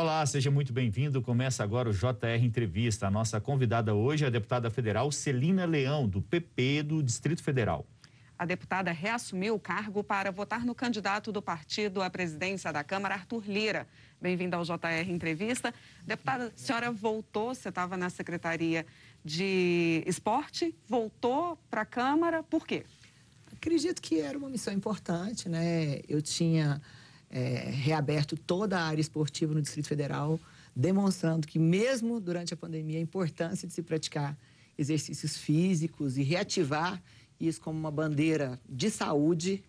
Olá, seja muito bem-vindo. Começa agora o JR Entrevista. A nossa convidada hoje é a deputada federal Celina Leão, do PP do Distrito Federal. A deputada reassumiu o cargo para votar no candidato do partido à presidência da Câmara, Arthur Lira. Bem-vinda ao JR Entrevista. Deputada, a senhora voltou, você estava na Secretaria de Esporte, voltou para a Câmara, por quê? Acredito que era uma missão importante, né? Eu tinha é, reaberto toda a área esportiva no Distrito Federal, demonstrando que mesmo durante a pandemia a importância de se praticar exercícios físicos e reativar isso como uma bandeira de saúde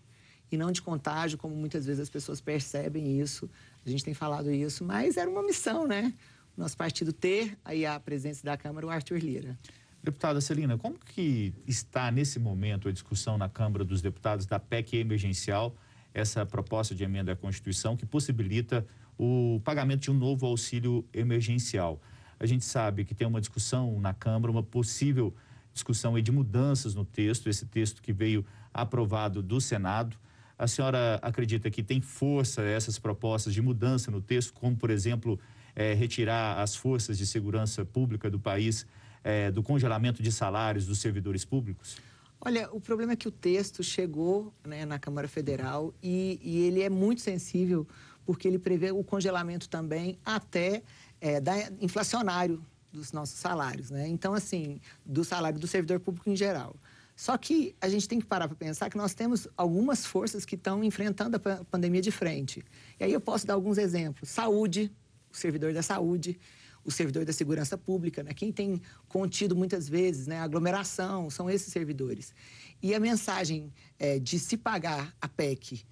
e não de contágio, como muitas vezes as pessoas percebem isso. A gente tem falado isso, mas era uma missão, né? Nosso partido ter aí a presença da Câmara o Arthur Lira. Deputada Celina, como que está nesse momento a discussão na Câmara dos Deputados da PEC emergencial, essa proposta de emenda à Constituição que possibilita o pagamento de um novo auxílio emergencial? A gente sabe que tem uma discussão na Câmara, uma possível discussão de mudanças no texto, esse texto que veio aprovado do Senado. A senhora acredita que tem força essas propostas de mudança no texto, como, por exemplo, é, retirar as forças de segurança pública do país é, do congelamento de salários dos servidores públicos? Olha, o problema é que o texto chegou né, na Câmara Federal e, e, ele é muito sensível porque ele prevê o congelamento também até é, da inflacionário dos nossos salários, né? Então, assim, do salário do servidor público em geral. Só que a gente tem que parar para pensar que nós temos algumas forças que estão enfrentando a pandemia de frente. E aí eu posso dar alguns exemplos. Saúde, o servidor da saúde, o servidor da segurança pública, né? quem tem contido muitas vezes né, aglomeração, são esses servidores. E a mensagem é, de se pagar a PEC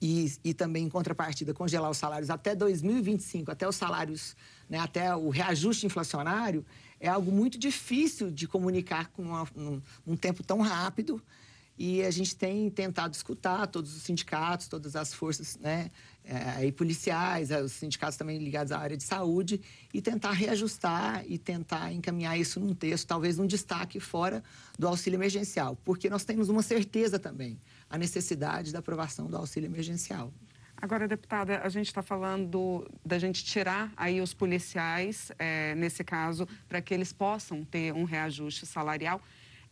e, e, também, em contrapartida, congelar os salários até 2025, até os salários, né, até o reajuste inflacionário, é algo muito difícil de comunicar com uma, um, um tempo tão rápido e a gente tem tentado escutar todos os sindicatos, todas as forças né, é, policiais, é, os sindicatos também ligados à área de saúde, e tentar reajustar e tentar encaminhar isso num texto, talvez num destaque fora do auxílio emergencial, porque nós temos uma certeza também, a necessidade da aprovação do auxílio emergencial. Agora, deputada, a gente está falando da gente tirar aí os policiais, é, nesse caso, para que eles possam ter um reajuste salarial.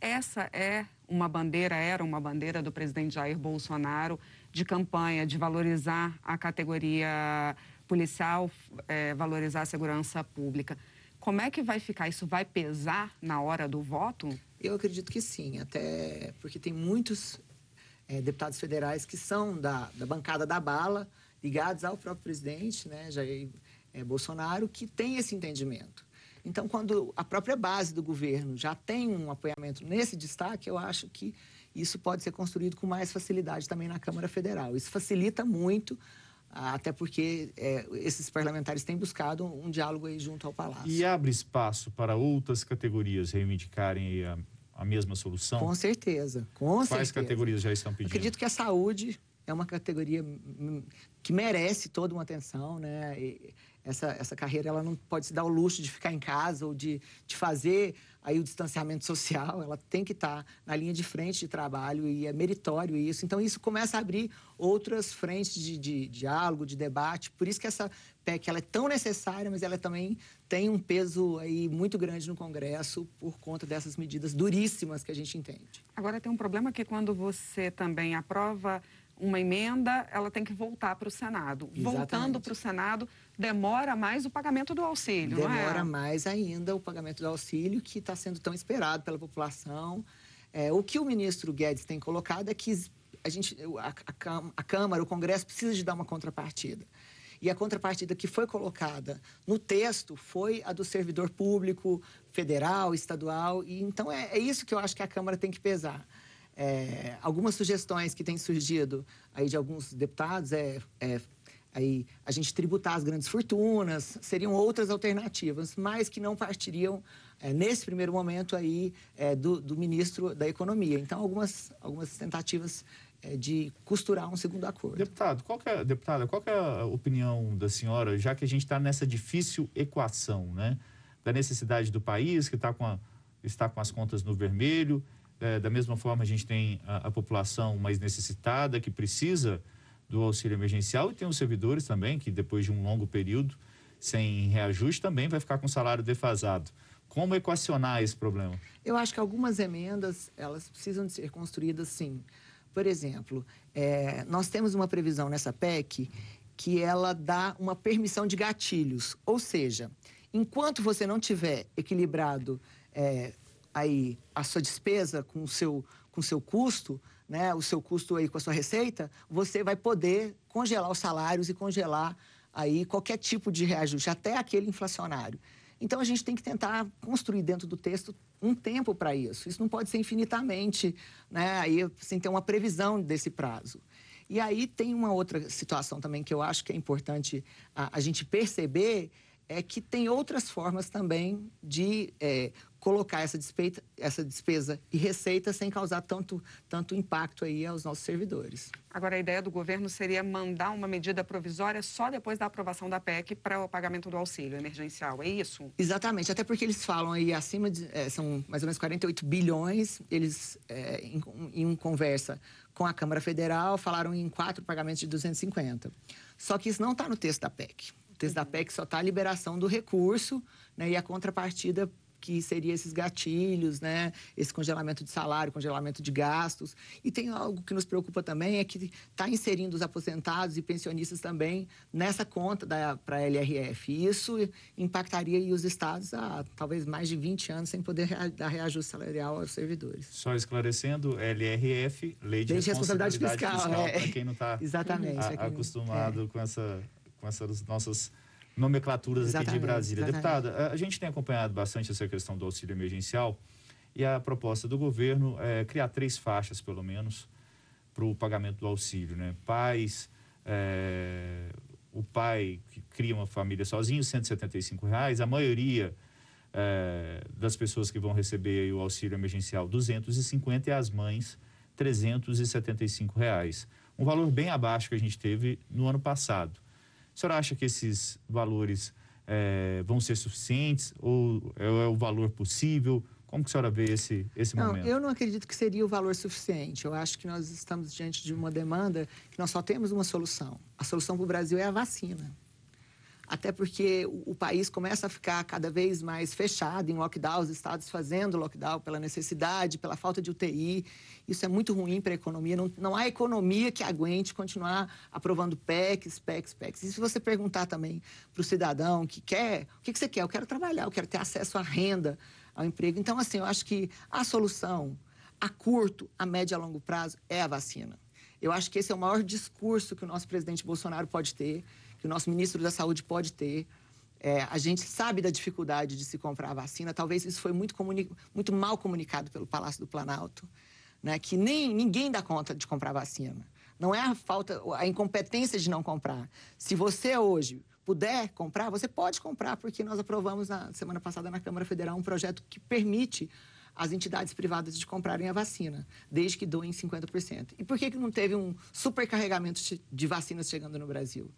Essa é uma bandeira, era uma bandeira do presidente Jair Bolsonaro de campanha, de valorizar a categoria policial, é, valorizar a segurança pública. Como é que vai ficar? Isso vai pesar na hora do voto? Eu acredito que sim, até porque tem muitos é, deputados federais que são da, da bancada da bala, ligados ao próprio presidente, né, Jair é, Bolsonaro, que tem esse entendimento. Então, quando a própria base do governo já tem um apoiamento nesse destaque, eu acho que isso pode ser construído com mais facilidade também na Câmara Federal. Isso facilita muito, até porque é, esses parlamentares têm buscado um diálogo aí junto ao Palácio. E abre espaço para outras categorias reivindicarem a, a mesma solução? Com certeza, com Quais certeza. categorias já estão pedindo? Acredito que a saúde é uma categoria que merece toda uma atenção, né? E essa, essa carreira ela não pode se dar o luxo de ficar em casa ou de, de fazer aí o distanciamento social, ela tem que estar na linha de frente de trabalho e é meritório isso. Então isso começa a abrir outras frentes de, de, de diálogo, de debate. Por isso que essa PEC ela é tão necessária, mas ela também tem um peso aí muito grande no Congresso por conta dessas medidas duríssimas que a gente entende. Agora tem um problema que quando você também aprova uma emenda, ela tem que voltar para o Senado. Exatamente. Voltando para o Senado, demora mais o pagamento do auxílio, demora é? Demora mais ainda o pagamento do auxílio, que está sendo tão esperado pela população. É, o que o ministro Guedes tem colocado é que a, gente, a, a, a Câmara, o Congresso, precisa de dar uma contrapartida. E a contrapartida que foi colocada no texto foi a do servidor público, federal, estadual. E então é, é isso que eu acho que a Câmara tem que pesar. É, algumas sugestões que têm surgido aí de alguns deputados é, é aí a gente tributar as grandes fortunas, seriam outras alternativas, mas que não partiriam é, nesse primeiro momento aí é, do, do, ministro da Economia. Então algumas algumas tentativas é, de costurar um segundo acordo. Deputado, qual é, deputada, qual é a opinião da senhora, já que a gente está nessa difícil equação, né, da necessidade do país que está com a, está com as contas no vermelho é, da mesma forma, a gente tem a, a, população mais necessitada que precisa do auxílio emergencial e tem os servidores também que, depois de um longo período sem reajuste também vai ficar com salário defasado. Como equacionar esse problema? Eu acho que algumas emendas, elas precisam de ser construídas sim. Por exemplo, é, nós temos uma previsão nessa PEC que ela dá uma permissão de gatilhos. Ou seja, enquanto você não tiver equilibrado é, aí a sua despesa com o seu, com o seu custo, né, o seu custo aí com a sua receita, você vai poder congelar os salários e congelar aí qualquer tipo de reajuste, até aquele inflacionário. Então a gente tem que tentar construir dentro do texto um tempo para isso. Isso não pode ser infinitamente, né? Aí sem ter uma previsão desse prazo. E aí tem uma outra situação também que eu acho que é importante a, a gente perceber é que tem outras formas também de é, colocar essa, despeita, essa despesa e receita sem causar tanto, tanto impacto aí aos nossos servidores. Agora, a ideia do governo seria mandar uma medida provisória só depois da aprovação da PEC para o pagamento do auxílio emergencial, é isso? Exatamente, até porque eles falam aí acima de, é, são mais ou menos 48 bilhões, eles é, em, em conversa com a Câmara Federal falaram em quatro pagamentos de 250. Só que isso não está no texto da PEC texto da PEC só está a liberação do recurso né, e a contrapartida que seria esses gatilhos, né? Esse congelamento de salário, congelamento de gastos. E tem algo que nos preocupa também é que está inserindo os aposentados e pensionistas também nessa conta para a LRF. E isso impactaria os estados há talvez mais de 20 anos sem poder rea dar reajuste salarial aos servidores. Só esclarecendo, LRF, Lei de, Lei de Responsabilidade, Fiscal, fiscal é. para quem não está acostumado é. com essa com essas nossas nomenclaturas exatamente, aqui de Brasília. Exatamente. Deputada, a gente tem acompanhado bastante essa questão do auxílio emergencial e a proposta do governo é criar três faixas, pelo menos, para o pagamento do auxílio. Né? Pais, é, o pai que cria uma família sozinho, 175 reais, a maioria é, das pessoas que vão receber o auxílio emergencial, R$ 250 e as mães, 375 reais. Um valor bem abaixo que a gente teve no ano passado. A senhora acha que esses valores é, vão ser suficientes ou é, é, o valor possível? Como que a senhora vê esse, esse não, momento? Eu não acredito que seria o valor suficiente. Eu acho que nós estamos diante de uma demanda que nós só temos uma solução. A solução para o Brasil é a vacina até porque o, país começa a ficar cada vez mais fechado em lockdown, os estados fazendo lockdown pela necessidade, pela falta de UTI. Isso é muito ruim para a economia. Não, não há economia que aguente continuar aprovando PECs, PECs, PECs. E se você perguntar também para o cidadão que quer, o que, que você quer? Eu quero trabalhar, eu quero ter acesso à renda, ao emprego. Então, assim, eu acho que a solução a curto, a médio e a longo prazo é a vacina. Eu acho que esse é o maior discurso que o nosso presidente Bolsonaro pode ter que o nosso ministro da Saúde pode ter. É, a gente sabe da dificuldade de se comprar a vacina. Talvez isso foi muito, muito mal comunicado pelo Palácio do Planalto, né? que nem ninguém dá conta de comprar vacina. Não é a falta, a incompetência de não comprar. Se você hoje puder comprar, você pode comprar, porque nós aprovamos na semana passada na Câmara Federal um projeto que permite as entidades privadas de comprarem a vacina, desde que doem 50%. E por que, que não teve um supercarregamento de vacinas chegando no Brasil?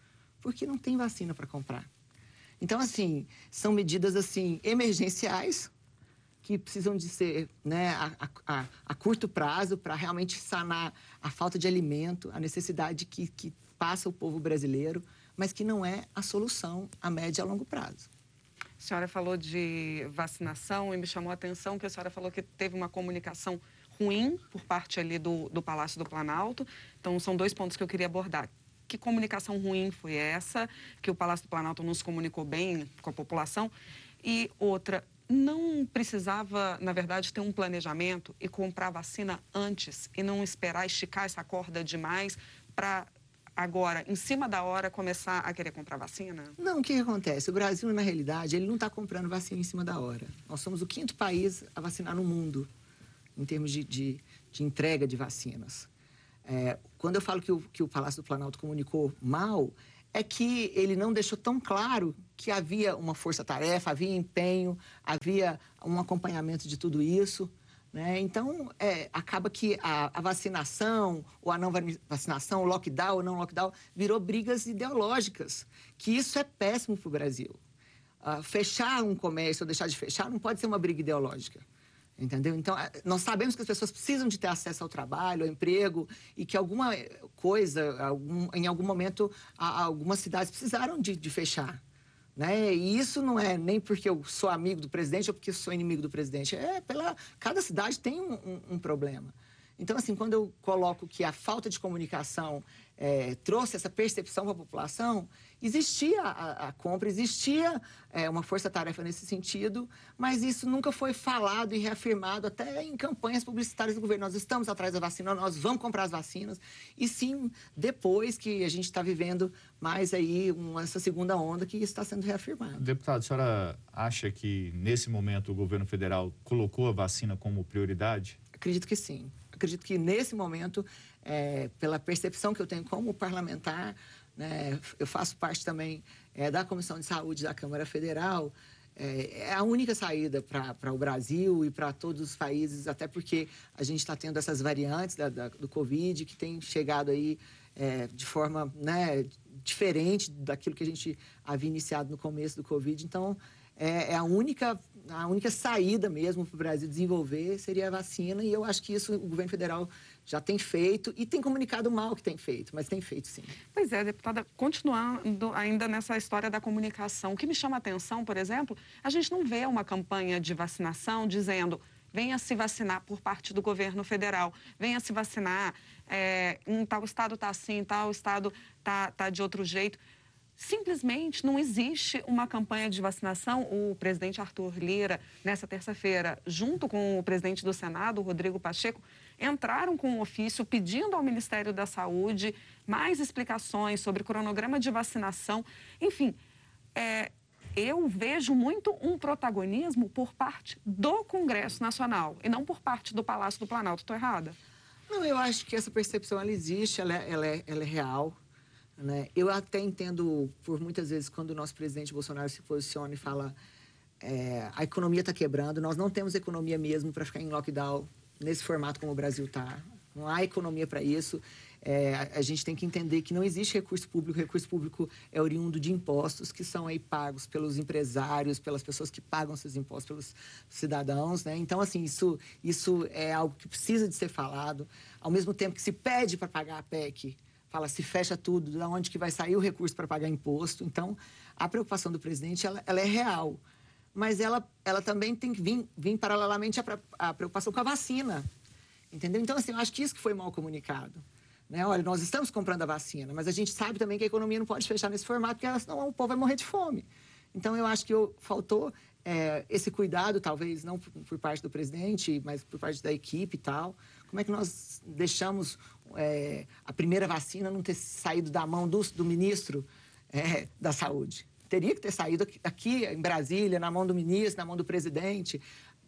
Porque não tem vacina para comprar. Então, assim, são medidas assim emergenciais que precisam de ser né, a, a, a curto prazo para realmente sanar a falta de alimento, a necessidade que, que passa o povo brasileiro, mas que não é a solução a médio e a longo prazo. A senhora falou de vacinação e me chamou a atenção que a senhora falou que teve uma comunicação ruim por parte ali do, do Palácio do Planalto. Então, são dois pontos que eu queria abordar que comunicação ruim foi essa, que o Palácio do Planalto não se comunicou bem com a população. E outra, não precisava, na verdade, ter um planejamento e comprar vacina antes e não esperar esticar essa corda demais para agora, em cima da hora, começar a querer comprar vacina? Não, o que, que acontece? O Brasil, na realidade, ele não está comprando vacina em cima da hora. Nós somos o quinto país a vacinar no mundo, em termos de, de, de entrega de vacinas. É, quando eu falo que o, que o Palácio do Planalto comunicou mal, é que ele não deixou tão claro que havia uma força-tarefa, havia empenho, havia um acompanhamento de tudo isso. Né? Então, é, acaba que a, a, vacinação ou a não vacinação, o lockdown ou não lockdown, virou brigas ideológicas, que isso é péssimo para o Brasil. Uh, fechar um comércio ou deixar de fechar não pode ser uma briga ideológica. Entendeu? Então, nós sabemos que as pessoas precisam de ter acesso ao trabalho, ao emprego, e que alguma coisa, algum, em algum momento, algumas cidades precisaram de, de fechar. Né? E isso não é nem porque eu sou amigo do presidente ou porque sou inimigo do presidente. É pela. Cada cidade tem um, um, um problema. Então, assim, quando eu coloco que a falta de comunicação é, trouxe essa percepção para a população, existia a, a compra, existia é, uma força-tarefa nesse sentido, mas isso nunca foi falado e reafirmado até em campanhas publicitárias do governo. Nós estamos atrás da vacina, nós vamos comprar as vacinas, e sim depois que a gente está vivendo mais aí uma, essa segunda onda que está sendo reafirmada. Deputado, a senhora acha que nesse momento o governo federal colocou a vacina como prioridade? Acredito que sim. Acredito que nesse momento é, pela percepção que eu tenho como parlamentar, né, eu faço parte também é, da Comissão de Saúde da Câmara Federal, é, é a única saída para o Brasil e para todos os países, até porque a gente está tendo essas variantes da, da, do Covid que tem chegado aí é, de forma né, diferente daquilo que a gente havia iniciado no começo do Covid. Então, é, é a única a única saída mesmo para o Brasil desenvolver seria a vacina e eu acho que isso o governo federal já tem feito e tem comunicado mal que tem feito, mas tem feito sim. Pois é, deputada, continuando ainda nessa história da comunicação, o que me chama a atenção, por exemplo, a gente não vê uma campanha de vacinação dizendo venha se vacinar por parte do governo federal, venha se vacinar, é, um tal estado está assim, tal estado está tá de outro jeito. Simplesmente não existe uma campanha de vacinação. O presidente Arthur Lira, nessa terça-feira, junto com o presidente do Senado, Rodrigo Pacheco, entraram com um ofício pedindo ao Ministério da Saúde mais explicações sobre cronograma de vacinação. Enfim, é, eu vejo muito um protagonismo por parte do Congresso Nacional e não por parte do Palácio do Planalto. Estou errada? Não, eu acho que essa percepção ela existe, ela é, ela é, ela é real. Né? Eu até entendo, por muitas vezes, quando o nosso presidente Bolsonaro se posiciona e fala é, a economia está quebrando, nós não temos economia mesmo para ficar em lockdown nesse formato como o Brasil está. Não há economia para isso. É, a gente tem que entender que não existe recurso público. Recurso público é oriundo de impostos que são aí pagos pelos empresários, pelas pessoas que pagam esses impostos, pelos cidadãos. Né? Então, assim, isso, isso é algo que precisa de ser falado. Ao mesmo tempo que se pede para pagar a PEC, fala se fecha tudo, de onde que vai sair o recurso para pagar imposto. Então, a preocupação do presidente ela, ela é real mas ela, ela também tem que vir, vir paralelamente à, à preocupação com a vacina. Entendeu? Então, assim, eu acho que isso que foi mal comunicado. Né? Olha, nós estamos comprando a vacina, mas a gente sabe também que a economia não pode fechar nesse formato, porque senão o povo vai morrer de fome. Então, eu acho que eu, faltou é, esse cuidado, talvez, não por, por, parte do presidente, mas por parte da equipe e tal. Como é que nós deixamos é, a primeira vacina não ter saído da mão do, do ministro é, da Saúde? teria que ter saído aqui em Brasília, na mão do ministro, na mão do presidente,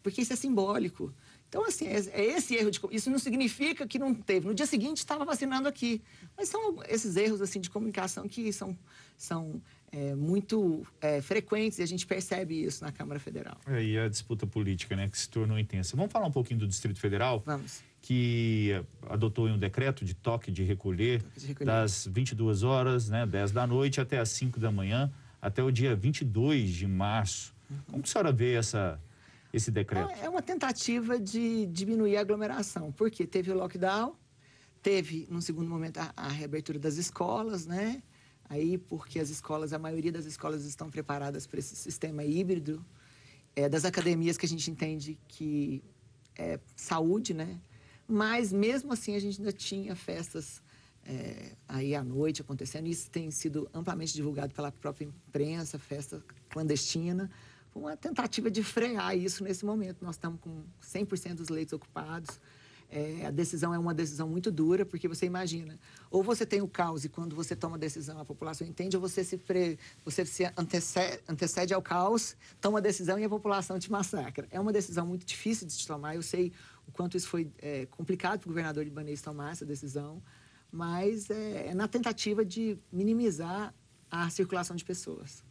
porque isso é simbólico. Então, assim, é, é esse erro de. Isso não significa que não teve. No dia seguinte estava vacinando aqui. Mas são esses erros assim, de comunicação que são, são é, muito é, frequentes e a gente percebe isso na Câmara Federal. É, e a disputa política, né, que se tornou intensa. Vamos falar um pouquinho do Distrito Federal? Vamos. Que adotou um decreto de toque de recolher, toque de recolher. das 22 horas, né, 10 da noite até as 5 da manhã até o dia 22 de março. Como que a senhora vê essa, esse decreto? É uma tentativa de diminuir a aglomeração, porque teve o lockdown, teve, num segundo momento, a, a reabertura das escolas, né? Aí, porque as escolas, a maioria das escolas estão preparadas para esse sistema híbrido, é, das academias que a gente entende que é saúde, né? Mas, mesmo assim, a gente ainda tinha festas é, aí à noite acontecendo. Isso tem sido amplamente divulgado pela própria imprensa, festa clandestina. Uma tentativa de frear isso nesse momento. Nós estamos com 100% dos leitos ocupados. É, a decisão é uma decisão muito dura, porque você imagina, ou você tem o caos e quando você toma a decisão a população entende, ou você se, pre, você se antecede, antecede ao caos, toma a decisão e a população te massacra. É uma decisão muito difícil de se tomar. Eu sei o quanto isso foi é, complicado para o governador libanês tomar essa decisão mas é, é na tentativa de minimizar a circulação de pessoas.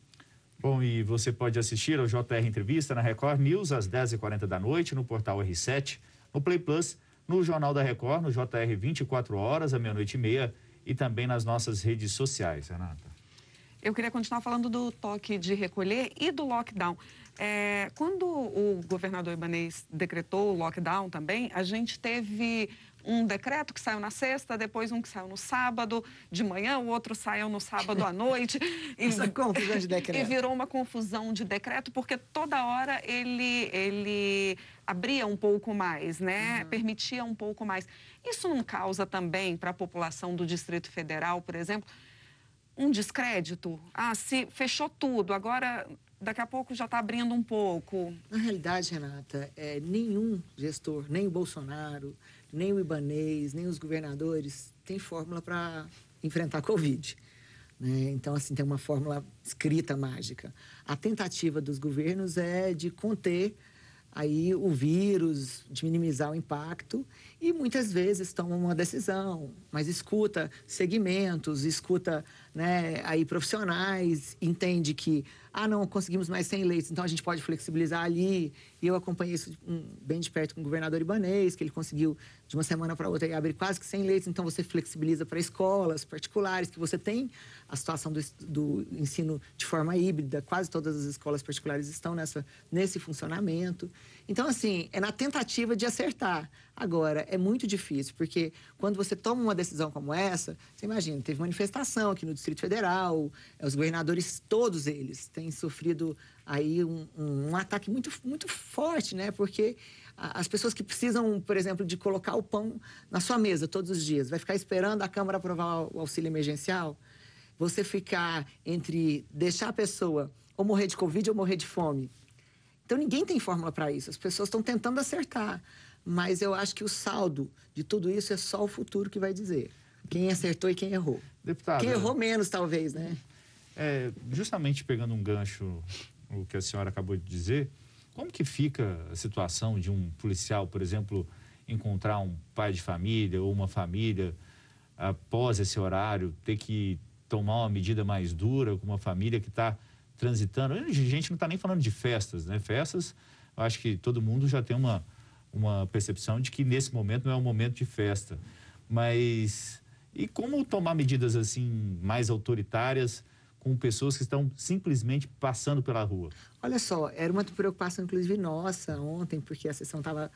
Bom, e você pode assistir ao JR Entrevista na Record News às 10h40 da noite, no portal R7, no Play Plus, no Jornal da Record, no JR 24 horas, à meia-noite e meia, e também nas nossas redes sociais, Renata. Eu queria continuar falando do toque de recolher e do lockdown. É, quando o governador Ibanês decretou o lockdown também, a gente teve um decreto que saiu na sexta, depois um que saiu no sábado de manhã, o outro saiu no sábado à noite. e, Essa confusão de decreto. E virou uma confusão de decreto, porque toda hora ele, ele abria um pouco mais, né? Uhum. Permitia um pouco mais. Isso não causa também para a população do Distrito Federal, por exemplo, um descrédito? Ah, se fechou tudo, agora daqui a pouco já está abrindo um pouco. Na realidade, Renata, é, nenhum gestor, nem o Bolsonaro, nem o Ibanês, nem os governadores tem fórmula para enfrentar a Covid. Né? Então, assim, tem uma fórmula escrita mágica. A tentativa dos governos é de conter aí o vírus, de minimizar o impacto e muitas vezes tomam uma decisão, mas escuta segmentos, escuta né, aí profissionais, entende que ah, não, conseguimos mais 100 leitos, então a gente pode flexibilizar ali. E eu acompanhei isso um, bem de perto com o governador Ibanês, que ele conseguiu de uma semana para outra abrir quase que 100 leitos, então você flexibiliza para escolas particulares, que você tem a situação do, do, ensino de forma híbrida, quase todas as escolas particulares estão nessa, nesse funcionamento. Então, assim, é na tentativa de acertar. Agora, é muito difícil, porque quando você toma uma decisão como essa, você imagina, teve manifestação aqui no Distrito Federal, os governadores, todos eles, têm sofrido aí um, um, um ataque muito, muito forte, né? Porque as pessoas que precisam, por exemplo, de colocar o pão na sua mesa todos os dias, vai ficar esperando a Câmara aprovar o auxílio emergencial? Você ficar entre deixar a pessoa ou morrer de Covid ou morrer de fome? Então, ninguém tem fórmula para isso. As pessoas estão tentando acertar. Mas eu acho que o saldo de tudo isso é só o futuro que vai dizer. Quem acertou e quem errou. Deputado, quem errou menos, talvez, né? É, justamente pegando um gancho, o que a senhora acabou de dizer, como que fica a situação de um policial, por exemplo, encontrar um pai de família ou uma família após esse horário, ter que tomar uma medida mais dura com uma família que está transitando? A gente não está nem falando de festas, né? Festas, eu acho que todo mundo já tem uma uma percepção de que nesse momento não é um momento de festa. Mas e como tomar medidas assim mais autoritárias com pessoas que estão simplesmente passando pela rua? Olha só, era uma preocupação inclusive nossa ontem, porque a sessão estava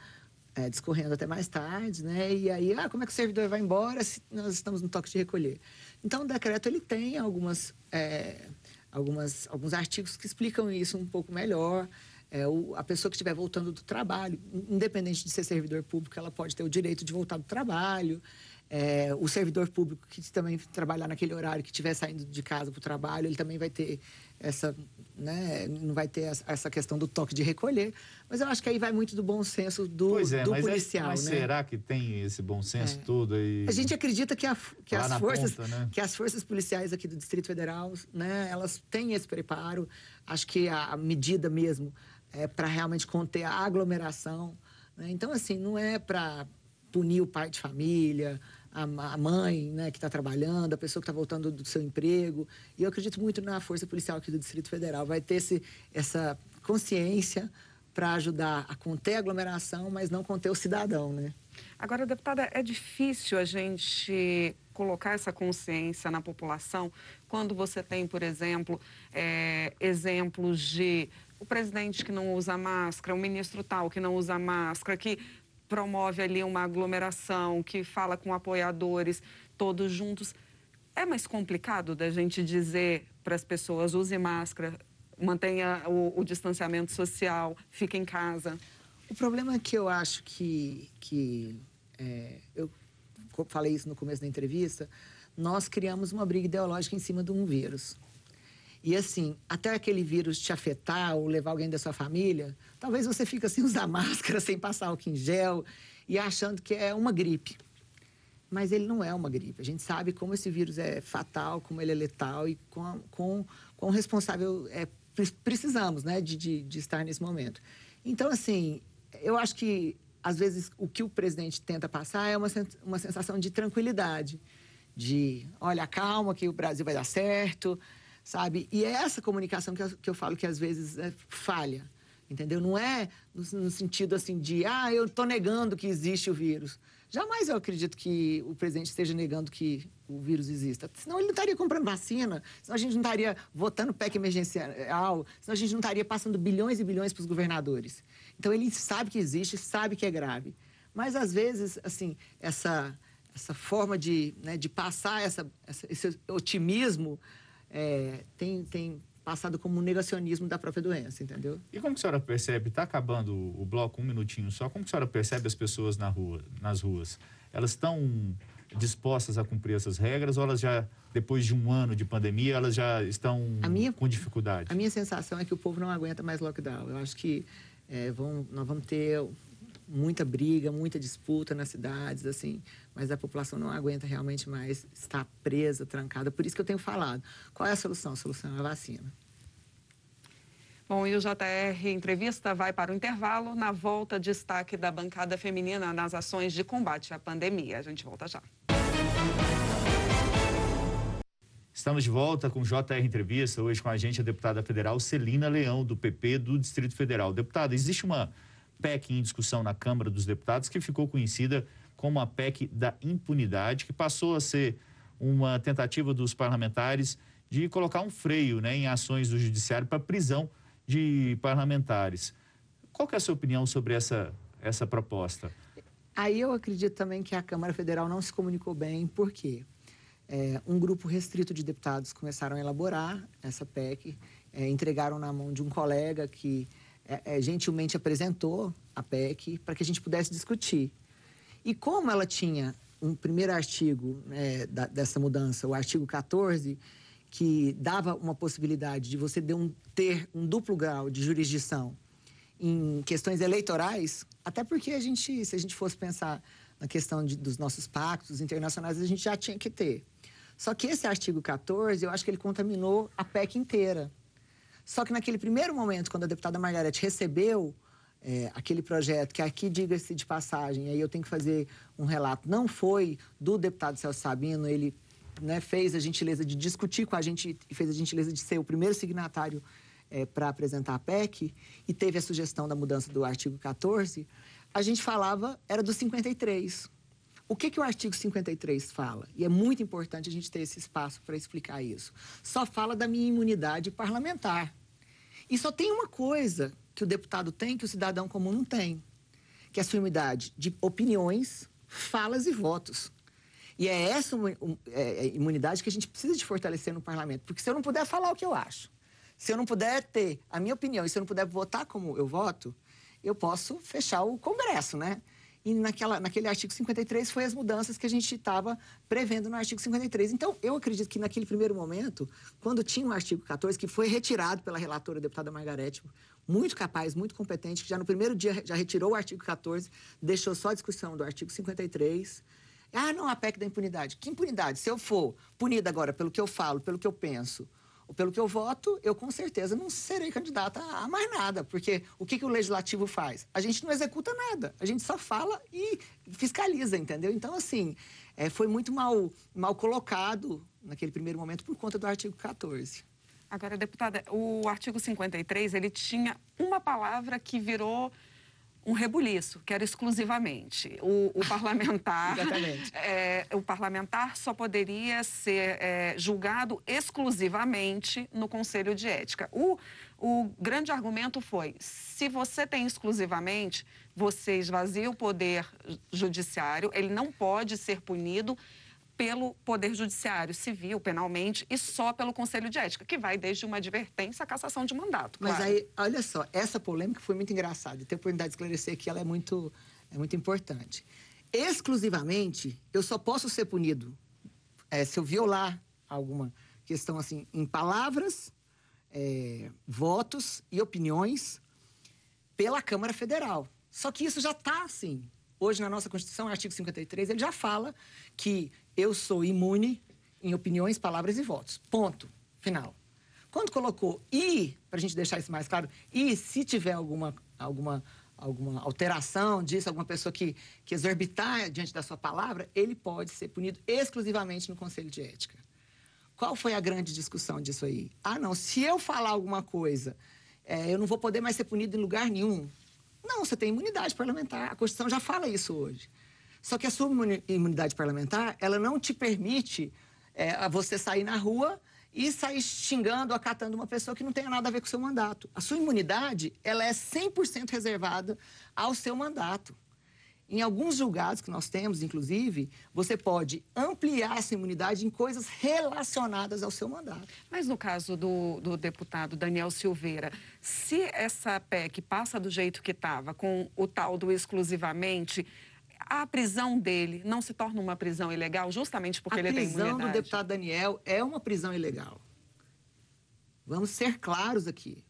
é, discorrendo até mais tarde, né? E aí, ah, como é que o servidor vai embora se nós estamos no toque de recolher? Então, o decreto ele tem algumas, é, algumas alguns artigos que explicam isso um pouco melhor. É, o, a pessoa que estiver voltando do trabalho, independente de ser servidor público, ela pode ter o direito de voltar do trabalho. É, o servidor público que também trabalhar naquele horário, que estiver saindo de casa para o trabalho, ele também vai ter essa, né, não vai ter essa questão do toque de recolher. Mas eu acho que aí vai muito do bom senso do, é, do mas policial. É, mas né? será que tem esse bom senso é. todo aí? A gente acredita que, a, que as forças, ponta, né? que as forças policiais aqui do Distrito Federal, né, elas têm esse preparo. Acho que a, a medida mesmo é, para realmente conter a aglomeração. Né? Então, assim, não é para punir o pai de família, a, a mãe né, que está trabalhando, a pessoa que está voltando do seu emprego. E eu acredito muito na Força Policial aqui do Distrito Federal. Vai ter esse, essa consciência para ajudar a conter a aglomeração, mas não conter o cidadão, né? Agora, deputada, é difícil a gente colocar essa consciência na população quando você tem, por exemplo, é, exemplos de o presidente que não usa máscara, o ministro tal que não usa máscara, que promove ali uma aglomeração, que fala com apoiadores, todos juntos. É mais complicado da gente dizer para as pessoas use máscara, mantenha o, o, distanciamento social, fique em casa. O problema é que eu acho que, que é, eu falei isso no começo da entrevista, nós criamos uma briga ideológica em cima de um vírus. E assim, até aquele vírus te afetar ou levar alguém da sua família, talvez você fique sem usar máscara, sem passar álcool em gel e achando que é uma gripe. Mas ele não é uma gripe. A gente sabe como esse vírus é fatal, como ele é letal e com, com, com responsável é, precisamos né, de, de, de estar nesse momento. Então, assim, eu acho que às vezes o que o presidente tenta passar é uma, uma sensação de tranquilidade, de olha, calma que o Brasil vai dar certo, sabe? E é essa comunicação que eu, que eu falo que às vezes é falha, entendeu? Não é no, no sentido assim de, ah, eu estou negando que existe o vírus. Jamais eu acredito que o presidente esteja negando que o vírus exista. Senão ele não estaria comprando vacina, senão a gente não estaria votando PEC emergencial, senão a gente não estaria passando bilhões e bilhões para os governadores. Então ele sabe que existe, sabe que é grave. Mas, às vezes, assim, essa, essa forma de, né, de passar essa, esse otimismo é, tem, tem passado como um negacionismo da própria doença, entendeu? E como que a senhora percebe, está acabando o bloco, um minutinho só, como que a senhora percebe as pessoas na rua, nas ruas? Elas estão dispostas a cumprir essas regras ou elas já, depois de um ano de pandemia, elas já estão minha, com dificuldade? A minha sensação é que o povo não aguenta mais lockdown. Eu acho que é, vão, nós vamos ter muita briga, muita disputa nas cidades, assim, mas a população não aguenta realmente mais estar presa, trancada. Por isso que eu tenho falado. Qual é a solução? A solução é a vacina. Bom, e o JR Entrevista vai para o intervalo. Na volta, destaque da bancada feminina nas ações de combate à pandemia. A gente volta já. Estamos de volta com o JR Entrevista. Hoje com a gente a deputada federal Celina Leão, do PP do Distrito Federal. Deputada, existe uma PEC em discussão na Câmara dos Deputados que ficou conhecida como a PEC da impunidade, que passou a ser uma tentativa dos parlamentares de colocar um freio né, em ações do judiciário para prisão de parlamentares. Qual é a sua opinião sobre essa, essa proposta? Aí eu acredito também que a Câmara Federal não se comunicou bem, por quê? É, um grupo restrito de deputados começaram a elaborar essa PEC, é, entregaram na mão de um colega que é, é, gentilmente apresentou a PEC para que a gente pudesse discutir. E como ela tinha um primeiro artigo né, da, dessa mudança, o artigo 14, que dava uma possibilidade de você um, ter um duplo grau de jurisdição em questões eleitorais, até porque a gente, se a gente fosse pensar na questão de, dos nossos pactos internacionais, a gente já tinha que ter. Só que esse artigo 14, eu acho que ele contaminou a PEC inteira. Só que naquele primeiro momento, quando a deputada Margarete recebeu é, aquele projeto, que aqui diga-se de passagem, aí eu tenho que fazer um relato, não foi do deputado Celso Sabino, ele né, fez a gentileza de discutir com a gente e fez a gentileza de ser o primeiro signatário é, para apresentar a PEC e teve a sugestão da mudança do artigo 14, a gente falava, era do 53. O que, que o artigo 53 fala? E é muito importante a gente ter esse espaço para explicar isso. Só fala da minha imunidade parlamentar. E só tem uma coisa que o deputado tem que o cidadão comum não tem, que é a sua imunidade de opiniões, falas e votos. E é essa é, é imunidade que a gente precisa de fortalecer no parlamento. Porque se eu não puder falar o que eu acho, se eu não puder ter a minha opinião e se eu não puder votar como eu voto, eu posso fechar o Congresso, né? E naquela, naquele artigo 53 foi as mudanças que a gente estava prevendo no artigo 53. Então, eu acredito que naquele primeiro momento, quando tinha o artigo 14, que foi retirado pela relatora, deputada Margarete, muito capaz, muito competente, que já no primeiro dia já retirou o artigo 14, deixou só a discussão do artigo 53. Ah, não, a PEC da impunidade. Que impunidade? Se eu for punida agora pelo que eu falo, pelo que eu penso, pelo que eu voto, eu com certeza não serei candidata a mais nada, porque o que, que o legislativo faz? A gente não executa nada, a gente só fala e fiscaliza, entendeu? Então, assim, é, foi muito mal, mal colocado naquele primeiro momento por conta do artigo 14. Agora, deputada, o artigo 53, ele tinha uma palavra que virou um rebuliço, que era exclusivamente. O, o parlamentar. é, o parlamentar só poderia ser é, julgado exclusivamente no Conselho de Ética. O, o grande argumento foi: se você tem exclusivamente, você esvazia o poder judiciário, ele não pode ser punido pelo Poder Judiciário, civil, penalmente, e só pelo Conselho de Ética, que vai desde uma advertência à cassação de mandato. Mas aí, olha só, essa polêmica foi muito engraçada. Ter a oportunidade de esclarecer que ela é muito, é muito importante. Exclusivamente, eu só posso ser punido é, se eu violar alguma questão assim, em palavras, é, votos e opiniões pela Câmara Federal. Só que isso já está assim. Hoje, na nossa Constituição, artigo 53, ele já fala que eu sou imune em opiniões, palavras e votos. Ponto. Final. Quando colocou e, para a gente deixar isso mais claro, e se tiver alguma, alguma, alguma alteração disso, alguma pessoa que, que exorbitar diante da sua palavra, ele pode ser punido exclusivamente no Conselho de Ética. Qual foi a grande discussão disso aí? Ah, não, se eu falar alguma coisa, é, eu não vou poder mais ser punido em lugar nenhum. Não, você tem imunidade parlamentar. A Constituição já fala isso hoje. Só que a sua imunidade parlamentar, ela não te permite é, você sair na rua e sair xingando, acatando uma pessoa que não tenha nada a ver com o seu mandato. A sua imunidade, ela é 100% reservada ao seu mandato. Em alguns julgados que nós temos, inclusive, você pode ampliar essa imunidade em coisas relacionadas ao seu mandato. Mas no caso do, do deputado Daniel Silveira, se essa PEC passa do jeito que estava, com o tal do exclusivamente, a prisão dele não se torna uma prisão ilegal justamente porque a ele tem imunidade? A prisão do deputado Daniel é uma prisão ilegal. Vamos ser claros aqui.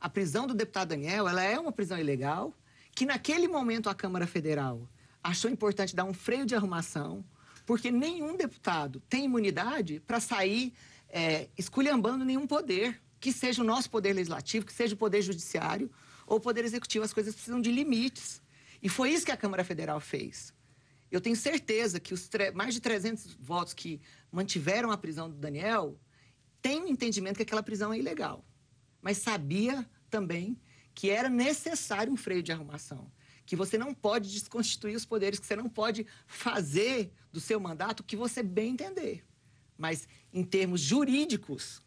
A prisão do deputado Daniel, ela é uma prisão ilegal que naquele momento a Câmara Federal achou importante dar um freio de arrumação, porque nenhum deputado tem imunidade para sair é, esculhambando nenhum poder, que seja o nosso poder legislativo, que seja o poder judiciário ou o poder executivo. As coisas precisam de limites. E foi isso que a Câmara Federal fez. Eu tenho certeza que os mais de 300 votos que mantiveram a prisão do Daniel têm um entendimento que aquela prisão é ilegal, mas sabia também que era necessário um freio de arrumação, que você não pode desconstituir os poderes, que você não pode fazer do seu mandato o que você bem entender. Mas, em termos jurídicos,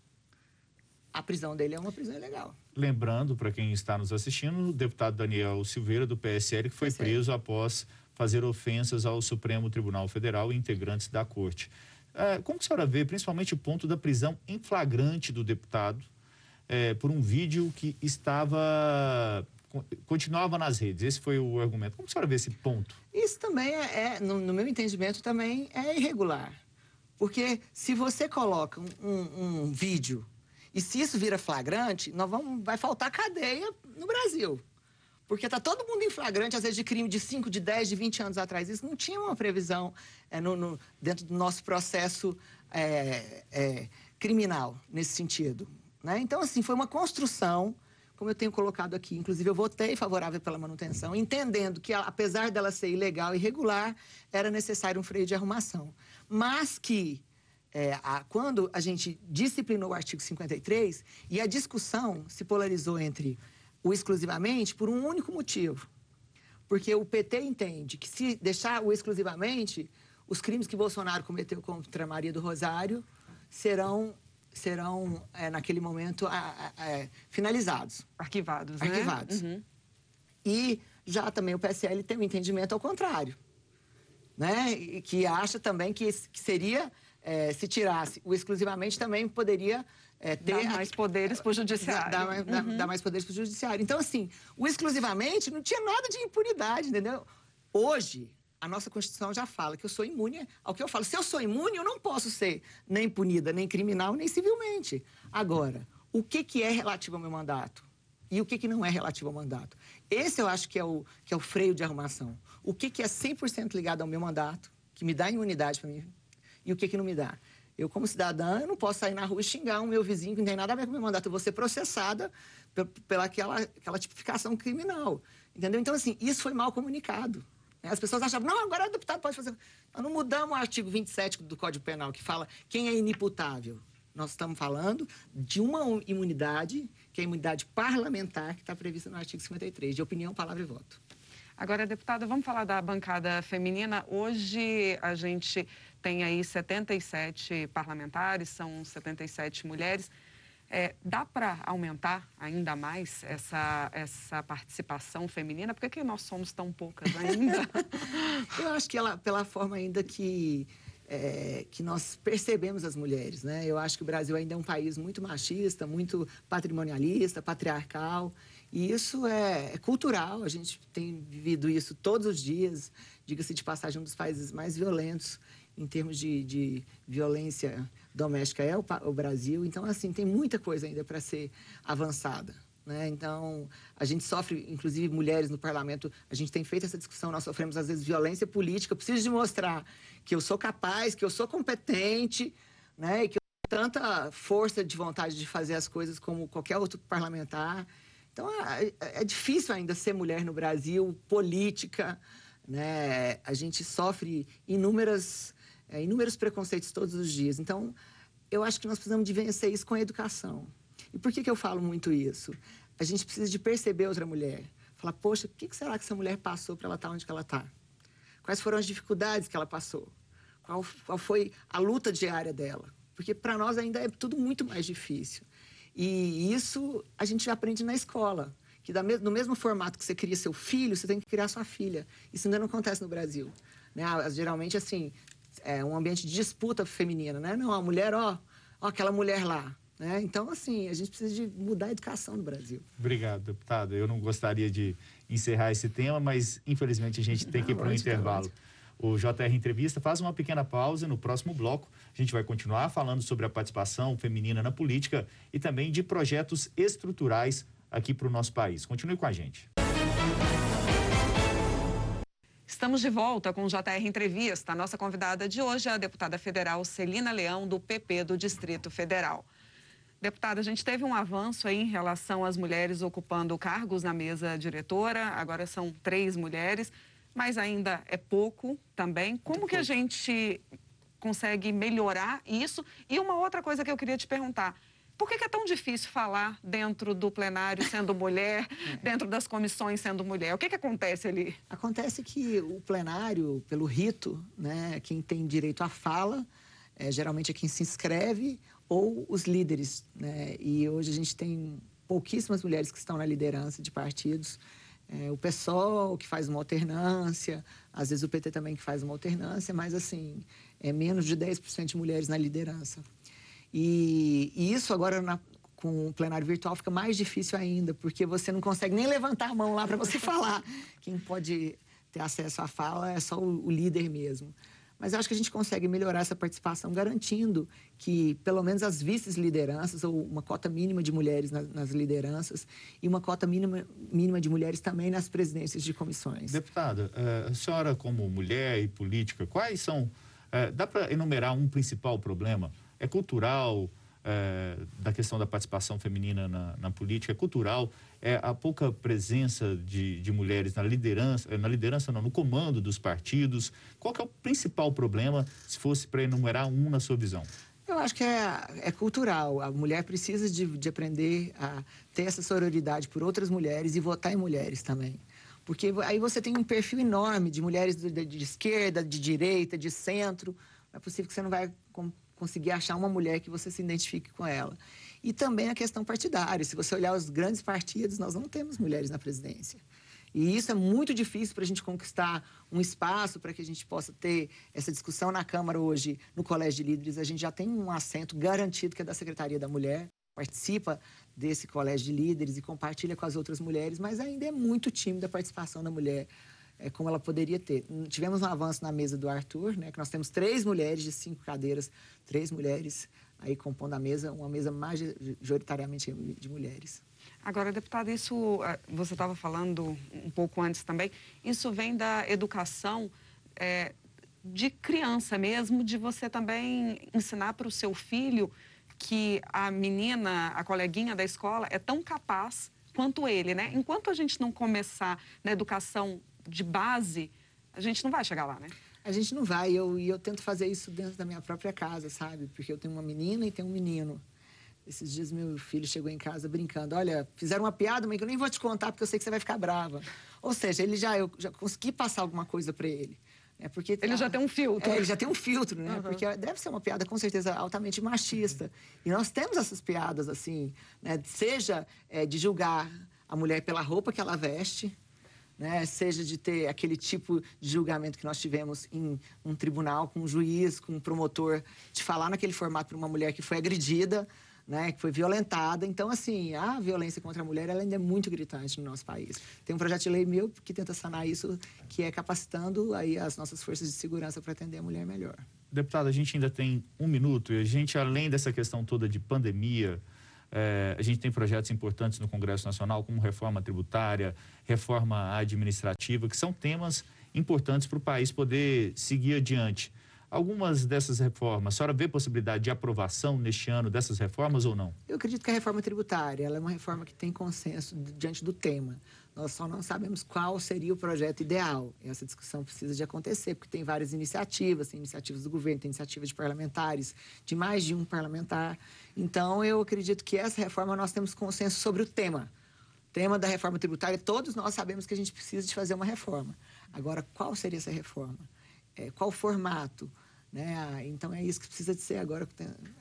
a prisão dele é uma prisão ilegal. Lembrando, para quem está nos assistindo, o deputado Daniel Silveira, do PSL, que foi PSL. preso após fazer ofensas ao Supremo Tribunal Federal e integrantes da corte. É, como a senhora vê, principalmente o ponto da prisão em flagrante do deputado, é, por um vídeo que estava continuava nas redes. Esse foi o argumento. Como a senhora vê esse ponto? Isso também é, é no, no, meu entendimento, também é irregular. Porque se você coloca um, um, um, vídeo e se isso vira flagrante, nós vamos, vai faltar cadeia no Brasil. Porque está todo mundo em flagrante, às vezes, de crime de 5, de 10, de 20 anos atrás. Isso não tinha uma previsão é, no, no, dentro do nosso processo é, é, criminal, nesse sentido. Né? Então, assim, foi uma construção, como eu tenho colocado aqui. Inclusive, eu votei favorável pela manutenção, entendendo que, apesar dela ser ilegal e irregular, era necessário um freio de arrumação. Mas que, é, a, quando a gente disciplinou o artigo 53, e a discussão se polarizou entre o exclusivamente por um único motivo. Porque o PT entende que, se deixar o exclusivamente, os crimes que Bolsonaro cometeu contra Maria do Rosário serão serão, é, naquele momento, a, a, é, finalizados. Arquivados, né? Arquivados. Uhum. E já também o PSL tem um entendimento ao contrário, né? E que acha também que, que seria, é, se tirasse o exclusivamente, também poderia é, ter... Dar mais poderes para o judiciário. Dar, dar, uhum. dar mais poderes para o judiciário. Então, assim, o exclusivamente não tinha nada de impunidade, entendeu? Hoje, a nossa Constituição já fala que eu sou imune ao que eu falo. Se eu sou imune, eu não posso ser nem punida, nem criminal, nem civilmente. Agora, o que, que é relativo ao meu mandato? E o que, que não é relativo ao mandato? Esse eu acho que é o, que é o freio de arrumação. O que, que é 100% ligado ao meu mandato, que me dá imunidade para mim, e o que, que não me dá? Eu, como cidadã, eu não posso sair na rua e xingar o meu vizinho que não tem nada a ver com o meu mandato. Eu vou ser processada pela aquela, aquela tipificação criminal. Entendeu? Então, assim, isso foi mal comunicado. As pessoas achavam, não, agora o deputado pode fazer. Nós não mudamos o artigo 27 do Código Penal, que fala quem é inimputável. Nós estamos falando de uma imunidade, que é a imunidade parlamentar, que está prevista no artigo 53, de opinião, palavra e voto. Agora, deputada, vamos falar da bancada feminina. Hoje a gente tem aí 77 parlamentares, são 77 mulheres. É, dá para aumentar ainda mais essa, essa participação feminina? Por que, que nós somos tão poucas ainda? Eu acho que ela, pela forma ainda que, é, que nós percebemos as mulheres, né? Eu acho que o Brasil ainda é um país muito machista, muito patrimonialista, patriarcal. E isso é, é cultural, a gente tem vivido isso todos os dias. Diga-se de passagem, um dos países mais violentos em termos de, de violência doméstica é o, o Brasil. Então, assim, tem muita coisa ainda para ser avançada. Né? Então, a gente sofre, inclusive mulheres no parlamento, a gente tem feito essa discussão, nós sofremos às vezes violência política. Eu preciso de mostrar que eu sou capaz, que eu sou competente, né? e que eu tenho tanta força de vontade de fazer as coisas como qualquer outro parlamentar. Então, é, é, é difícil ainda ser mulher no Brasil, política. Né? A gente sofre inúmeras é, inúmeros preconceitos todos os dias. Então, eu acho que nós precisamos de vencer isso com a educação. E por que, que eu falo muito isso? A gente precisa de perceber outra mulher. Falar, poxa, o que, que será que essa mulher passou para ela estar tá onde ela está? Quais foram as dificuldades que ela passou? Qual, qual foi a luta diária dela? Porque para nós ainda é tudo muito mais difícil. E isso a gente aprende na escola, que que no mesmo formato que você cria seu filho, você tem que criar sua filha. Isso ainda não acontece no Brasil. Né? Geralmente, assim, é um ambiente de disputa feminina, né? Não, a mulher, ó, ó aquela mulher lá. Né? Então, assim, a gente precisa de mudar a educação no Brasil. Obrigado, deputado. Eu não gostaria de encerrar esse tema, mas infelizmente a gente tem que ir para um intervalo. O JR Entrevista faz uma pequena pausa. No próximo bloco, a gente vai continuar falando sobre a participação feminina na política e também de projetos estruturais aqui para o nosso país. Continue com a gente. Estamos de volta com o JR Entrevista. A nossa convidada de hoje é a deputada federal Celina Leão, do PP do Distrito Federal. Deputada, a gente teve um avanço aí em relação às mulheres ocupando cargos na mesa diretora, agora são três mulheres, mas ainda é pouco também. Como que a gente consegue melhorar isso? E uma outra coisa que eu queria te perguntar, por que, é tão difícil falar dentro do plenário sendo mulher, é. dentro das comissões sendo mulher? O que, que acontece ali? Acontece que o plenário, pelo rito, né, quem tem direito à fala, é, geralmente é quem se inscreve ou os líderes. Né? E hoje a gente tem pouquíssimas mulheres que estão na liderança de partidos. É, o PSOL, que faz uma alternância, às vezes o PT também que faz uma alternância, mas assim, é menos de 10% de mulheres na liderança. E, e isso agora na, com o plenário virtual fica mais difícil ainda, porque você não consegue nem levantar a mão lá para você falar. Quem pode ter acesso à fala é só o, o líder mesmo. Mas eu acho que a gente consegue melhorar essa participação garantindo que, pelo menos, as vice-lideranças, ou uma cota mínima de mulheres nas, nas, lideranças e uma cota mínima, mínima de mulheres também nas presidências de comissões. Deputada, eh, a senhora, como mulher e política, quais são. Eh, dá para enumerar um principal problema? É cultural, é, da questão da participação feminina na, na, política, é cultural, é a pouca presença de, de mulheres na liderança, na liderança não, no comando dos partidos. Qual é o principal problema, se fosse para enumerar um na sua visão? Eu acho que é, é cultural. A mulher precisa de, de aprender a ter essa sororidade por outras mulheres e votar em mulheres também. Porque aí você tem um perfil enorme de mulheres de, de, de esquerda, de direita, de centro. Não é possível que você não vai conseguir achar uma mulher que você se identifique com ela. E também a questão partidária. Se você olhar os grandes partidos, nós não temos mulheres na presidência. E isso é muito difícil para a gente conquistar um espaço para que a gente possa ter essa discussão na Câmara hoje, no Colégio de Líderes. A gente já tem um assento garantido que é da Secretaria da Mulher, participa desse Colégio de Líderes e compartilha com as outras mulheres, mas ainda é muito tímida a participação da mulher é, como ela poderia ter. Tivemos um avanço na mesa do Arthur, né, que nós temos três mulheres de cinco cadeiras, três mulheres aí compondo a mesa, uma mesa majoritariamente de mulheres. Agora, deputada, isso eh, você estava falando um pouco antes também, isso vem da educação é, de criança mesmo, de você também ensinar para o seu filho que a menina, a coleguinha da escola é tão capaz quanto ele, né? Enquanto a gente não começar na educação de base, a gente não vai chegar lá, né? A gente não vai. E eu, eu tento fazer isso dentro da minha própria casa, sabe? Porque eu tenho uma menina e tenho um menino. Esses dias meu filho chegou em casa brincando. Olha, fizeram uma piada, mas eu nem vou te contar porque eu sei que você vai ficar brava. Ou seja, ele já eu já consegui passar alguma coisa para ele. É porque ele já tem um filtro. É, ele já tem um filtro, né? Uhum. Porque deve ser uma piada com certeza altamente machista. Uhum. E nós temos essas piadas assim, né? Seja é, de julgar a mulher pela roupa que ela veste, né? seja de ter aquele tipo de julgamento que nós tivemos em um tribunal, com um juiz, com um promotor, de falar naquele formato para uma mulher que foi agredida, né, que foi violentada. Então, assim, a violência contra a mulher ela ainda é muito gritante no nosso país. Tem um projeto de lei meu que tenta sanar isso, que é capacitando aí as nossas forças de segurança para atender a mulher melhor. Deputada, a gente ainda tem um minuto e a gente, além dessa questão toda de pandemia, é, a gente tem projetos importantes no Congresso Nacional, como reforma tributária, reforma administrativa, que são temas importantes para o país poder seguir adiante. Algumas dessas reformas, a senhora vê possibilidade de aprovação neste ano dessas reformas ou não? Eu acredito que a reforma tributária é uma reforma que tem consenso diante do tema. Nós só não sabemos qual seria o projeto ideal. Essa discussão precisa de acontecer, porque tem várias iniciativas, tem iniciativas do governo, tem iniciativas de parlamentares, de mais de um parlamentar. Então, eu acredito que essa reforma nós temos consenso sobre o tema. O tema da reforma tributária, todos nós sabemos que a gente precisa de fazer uma reforma. Agora, qual seria essa reforma? É, qual formato? Né? Então é isso que precisa de ser agora,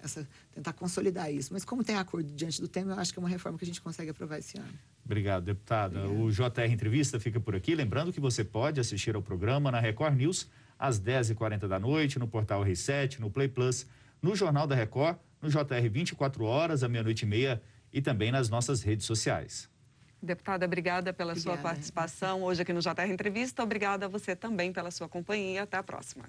essa, tentar consolidar isso. Mas como tem acordo diante do tema, eu acho que é uma reforma que a gente consegue aprovar esse ano. Obrigado, deputada. O JR Entrevista fica por aqui. Lembrando que você pode assistir ao programa na Record News às 10h40 da noite, no portal R7, no Play Plus, no Jornal da Record, no JR 24 horas, à meia-noite e meia e também nas nossas redes sociais. Deputada, obrigada pela obrigada. sua participação hoje aqui no JR Entrevista. Obrigada a você também pela sua companhia. Até a próxima.